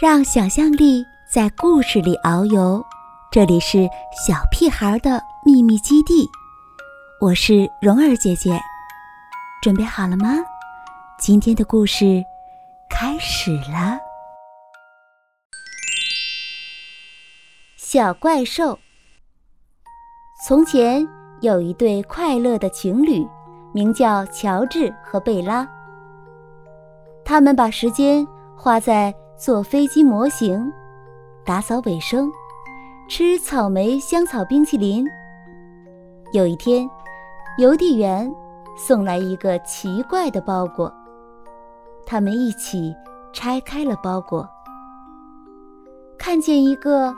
让想象力在故事里遨游，这里是小屁孩的秘密基地。我是蓉儿姐姐，准备好了吗？今天的故事开始了。小怪兽。从前有一对快乐的情侣，名叫乔治和贝拉。他们把时间花在。做飞机模型，打扫卫生，吃草莓香草冰淇淋。有一天，邮递员送来一个奇怪的包裹，他们一起拆开了包裹，看见一个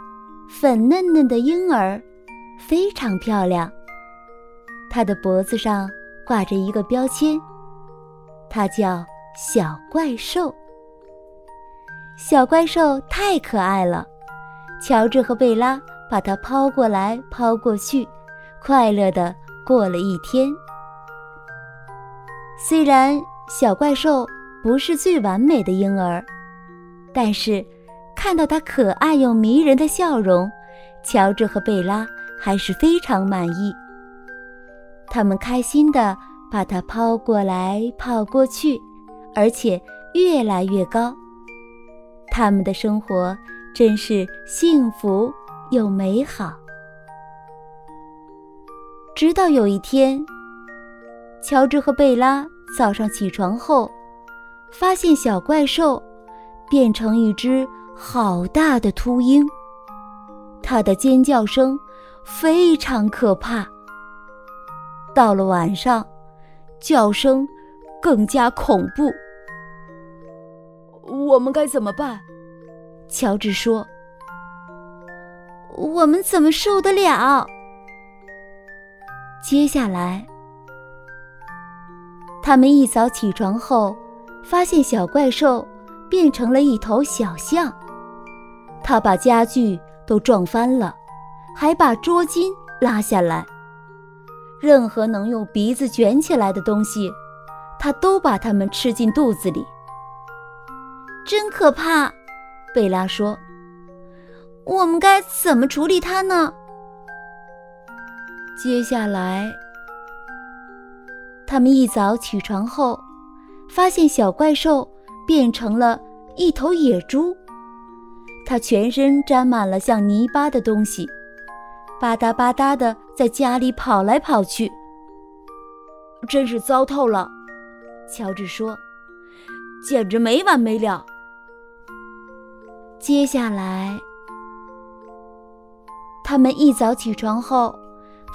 粉嫩嫩的婴儿，非常漂亮。他的脖子上挂着一个标签，他叫小怪兽。小怪兽太可爱了，乔治和贝拉把它抛过来抛过去，快乐的过了一天。虽然小怪兽不是最完美的婴儿，但是看到它可爱又迷人的笑容，乔治和贝拉还是非常满意。他们开心的把它抛过来抛过去，而且越来越高。他们的生活真是幸福又美好。直到有一天，乔治和贝拉早上起床后，发现小怪兽变成一只好大的秃鹰，它的尖叫声非常可怕。到了晚上，叫声更加恐怖。我们该怎么办？乔治说：“我们怎么受得了？”接下来，他们一早起床后，发现小怪兽变成了一头小象。他把家具都撞翻了，还把桌巾拉下来。任何能用鼻子卷起来的东西，他都把它们吃进肚子里。真可怕，贝拉说：“我们该怎么处理它呢？”接下来，他们一早起床后，发现小怪兽变成了一头野猪，它全身沾满了像泥巴的东西，吧嗒吧嗒的在家里跑来跑去，真是糟透了。乔治说：“简直没完没了。”接下来，他们一早起床后，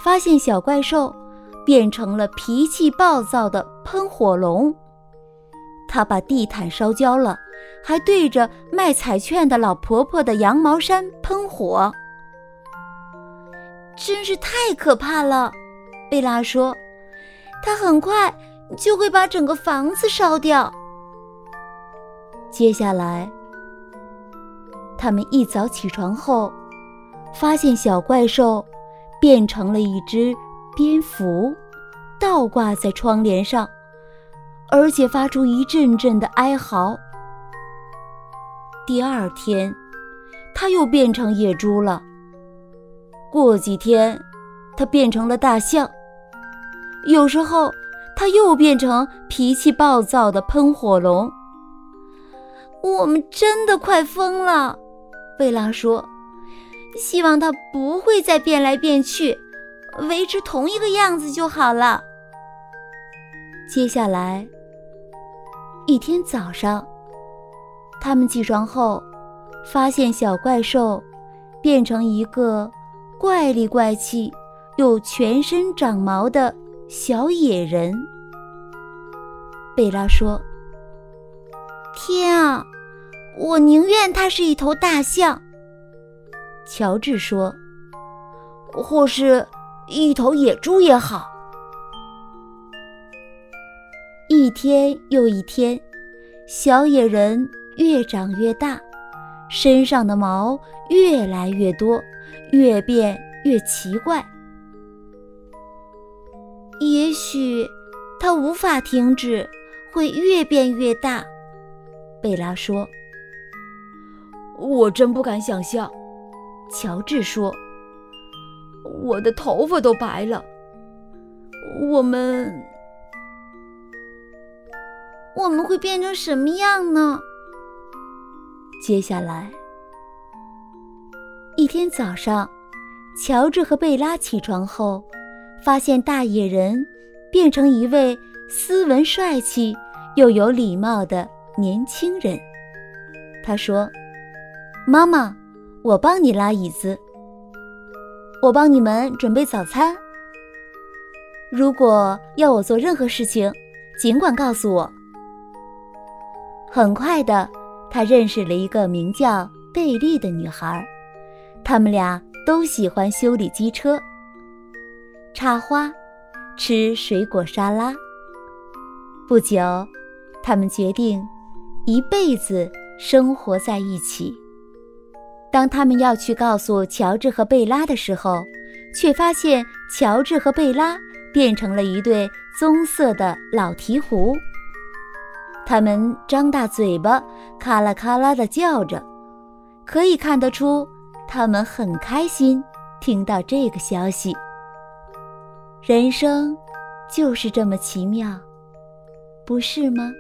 发现小怪兽变成了脾气暴躁的喷火龙。他把地毯烧焦了，还对着卖彩券的老婆婆的羊毛衫喷火，真是太可怕了。贝拉说：“他很快就会把整个房子烧掉。”接下来。他们一早起床后，发现小怪兽变成了一只蝙蝠，倒挂在窗帘上，而且发出一阵阵的哀嚎。第二天，它又变成野猪了。过几天，它变成了大象。有时候，它又变成脾气暴躁的喷火龙。我们真的快疯了。贝拉说：“希望它不会再变来变去，维持同一个样子就好了。”接下来一天早上，他们起床后，发现小怪兽变成一个怪里怪气又全身长毛的小野人。贝拉说：“天啊！”我宁愿它是一头大象，乔治说，或是一头野猪也好。一天又一天，小野人越长越大，身上的毛越来越多，越变越奇怪。也许它无法停止，会越变越大。贝拉说。我真不敢想象。乔治说：“我的头发都白了。我们，我们会变成什么样呢？”接下来，一天早上，乔治和贝拉起床后，发现大野人变成一位斯文帅气又有礼貌的年轻人。他说：“妈妈。”我帮你拉椅子，我帮你们准备早餐。如果要我做任何事情，尽管告诉我。很快的，他认识了一个名叫贝利的女孩，他们俩都喜欢修理机车、插花、吃水果沙拉。不久，他们决定一辈子生活在一起。当他们要去告诉乔治和贝拉的时候，却发现乔治和贝拉变成了一对棕色的老鹈鹕。他们张大嘴巴，咔啦咔啦地叫着，可以看得出他们很开心听到这个消息。人生就是这么奇妙，不是吗？